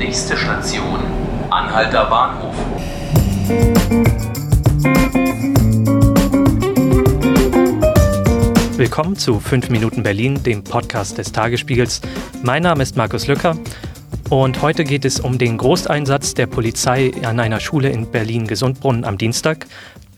Nächste Station, Anhalter Bahnhof. Willkommen zu 5 Minuten Berlin, dem Podcast des Tagesspiegels. Mein Name ist Markus Lücker und heute geht es um den Großeinsatz der Polizei an einer Schule in Berlin-Gesundbrunnen am Dienstag.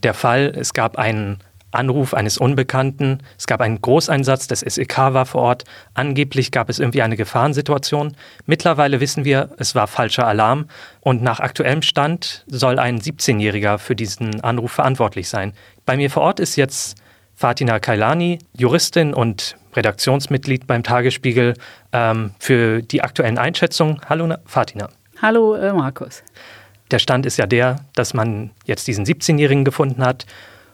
Der Fall, es gab einen Anruf eines Unbekannten. Es gab einen Großeinsatz, das SEK war vor Ort. Angeblich gab es irgendwie eine Gefahrensituation. Mittlerweile wissen wir, es war falscher Alarm. Und nach aktuellem Stand soll ein 17-Jähriger für diesen Anruf verantwortlich sein. Bei mir vor Ort ist jetzt Fatina Kailani, Juristin und Redaktionsmitglied beim Tagesspiegel ähm, für die aktuellen Einschätzungen. Hallo Fatina. Hallo äh, Markus. Der Stand ist ja der, dass man jetzt diesen 17-Jährigen gefunden hat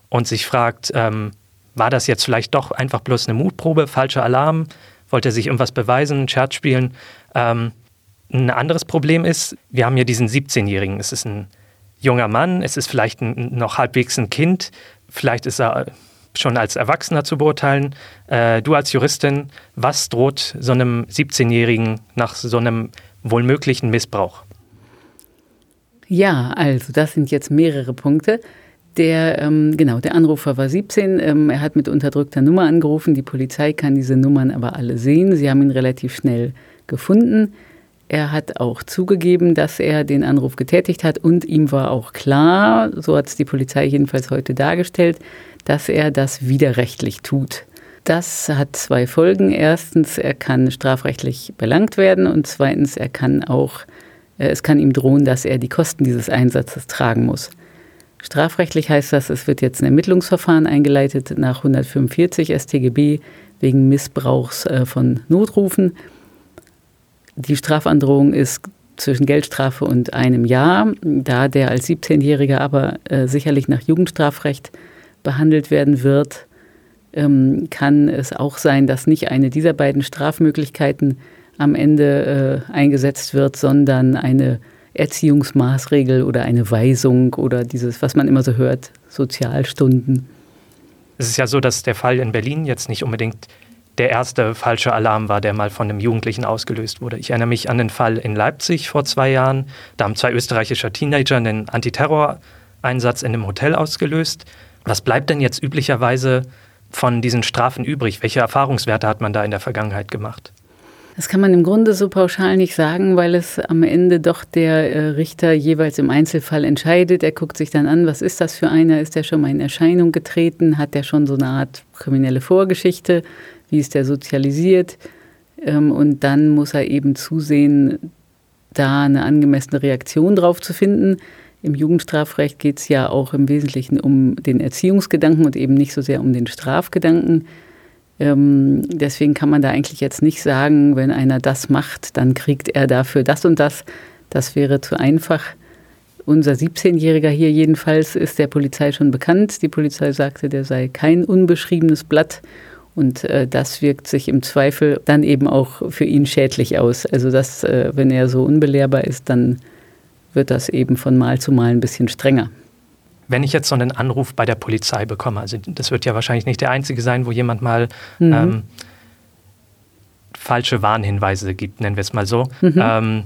und sich fragt, ähm, war das jetzt vielleicht doch einfach bloß eine Mutprobe, falscher Alarm, wollte er sich irgendwas beweisen, einen Scherz spielen. Ähm, ein anderes Problem ist, wir haben hier diesen 17-Jährigen. Es ist ein junger Mann, es ist vielleicht ein, noch halbwegs ein Kind, vielleicht ist er schon als Erwachsener zu beurteilen. Äh, du als Juristin, was droht so einem 17-Jährigen nach so einem wohl möglichen Missbrauch? Ja, also das sind jetzt mehrere Punkte. Der, ähm, genau, der Anrufer war 17. Ähm, er hat mit unterdrückter Nummer angerufen. Die Polizei kann diese Nummern aber alle sehen. Sie haben ihn relativ schnell gefunden. Er hat auch zugegeben, dass er den Anruf getätigt hat und ihm war auch klar, so hat es die Polizei jedenfalls heute dargestellt, dass er das widerrechtlich tut. Das hat zwei Folgen. Erstens, er kann strafrechtlich belangt werden und zweitens, er kann auch, äh, es kann ihm drohen, dass er die Kosten dieses Einsatzes tragen muss. Strafrechtlich heißt das, es wird jetzt ein Ermittlungsverfahren eingeleitet nach 145 StGB wegen Missbrauchs äh, von Notrufen. Die Strafandrohung ist zwischen Geldstrafe und einem Jahr. Da der als 17-Jähriger aber äh, sicherlich nach Jugendstrafrecht behandelt werden wird, ähm, kann es auch sein, dass nicht eine dieser beiden Strafmöglichkeiten am Ende äh, eingesetzt wird, sondern eine Erziehungsmaßregel oder eine Weisung oder dieses, was man immer so hört, Sozialstunden. Es ist ja so, dass der Fall in Berlin jetzt nicht unbedingt der erste falsche Alarm war, der mal von einem Jugendlichen ausgelöst wurde. Ich erinnere mich an den Fall in Leipzig vor zwei Jahren. Da haben zwei österreichische Teenager einen Antiterror-Einsatz in einem Hotel ausgelöst. Was bleibt denn jetzt üblicherweise von diesen Strafen übrig? Welche Erfahrungswerte hat man da in der Vergangenheit gemacht? Das kann man im Grunde so pauschal nicht sagen, weil es am Ende doch der äh, Richter jeweils im Einzelfall entscheidet. Er guckt sich dann an, was ist das für einer? Ist der schon mal in Erscheinung getreten? Hat der schon so eine Art kriminelle Vorgeschichte? Wie ist der sozialisiert? Ähm, und dann muss er eben zusehen, da eine angemessene Reaktion drauf zu finden. Im Jugendstrafrecht geht es ja auch im Wesentlichen um den Erziehungsgedanken und eben nicht so sehr um den Strafgedanken. Ähm, deswegen kann man da eigentlich jetzt nicht sagen, wenn einer das macht, dann kriegt er dafür das und das. Das wäre zu einfach. Unser 17-Jähriger hier jedenfalls ist der Polizei schon bekannt. Die Polizei sagte, der sei kein unbeschriebenes Blatt. Und äh, das wirkt sich im Zweifel dann eben auch für ihn schädlich aus. Also, dass, äh, wenn er so unbelehrbar ist, dann wird das eben von Mal zu Mal ein bisschen strenger. Wenn ich jetzt so einen Anruf bei der Polizei bekomme, also das wird ja wahrscheinlich nicht der einzige sein, wo jemand mal mhm. ähm, falsche Warnhinweise gibt, nennen wir es mal so. Mhm. Ähm,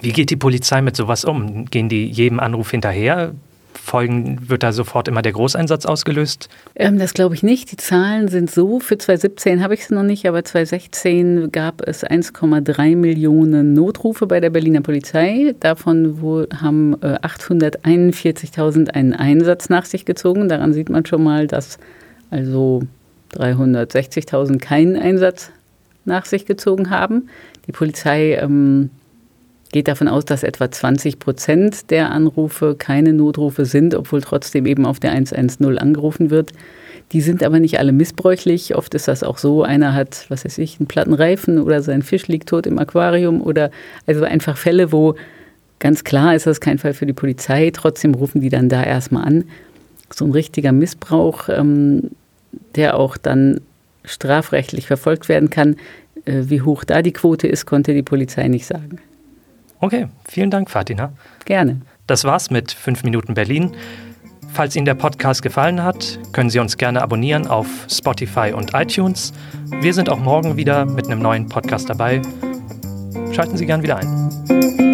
wie geht die Polizei mit sowas um? Gehen die jedem Anruf hinterher? Folgen, wird da sofort immer der Großeinsatz ausgelöst? Ähm, das glaube ich nicht. Die Zahlen sind so. Für 2017 habe ich es noch nicht, aber 2016 gab es 1,3 Millionen Notrufe bei der Berliner Polizei. Davon wohl haben äh, 841.000 einen Einsatz nach sich gezogen. Daran sieht man schon mal, dass also 360.000 keinen Einsatz nach sich gezogen haben. Die Polizei ähm, geht davon aus, dass etwa 20 Prozent der Anrufe keine Notrufe sind, obwohl trotzdem eben auf der 110 angerufen wird. Die sind aber nicht alle missbräuchlich. Oft ist das auch so, einer hat, was weiß ich, einen platten Reifen oder sein Fisch liegt tot im Aquarium oder also einfach Fälle, wo ganz klar ist das kein Fall für die Polizei. Trotzdem rufen die dann da erstmal an. So ein richtiger Missbrauch, ähm, der auch dann strafrechtlich verfolgt werden kann. Äh, wie hoch da die Quote ist, konnte die Polizei nicht sagen. Okay, vielen Dank, Fatina. Gerne. Das war's mit 5 Minuten Berlin. Falls Ihnen der Podcast gefallen hat, können Sie uns gerne abonnieren auf Spotify und iTunes. Wir sind auch morgen wieder mit einem neuen Podcast dabei. Schalten Sie gern wieder ein.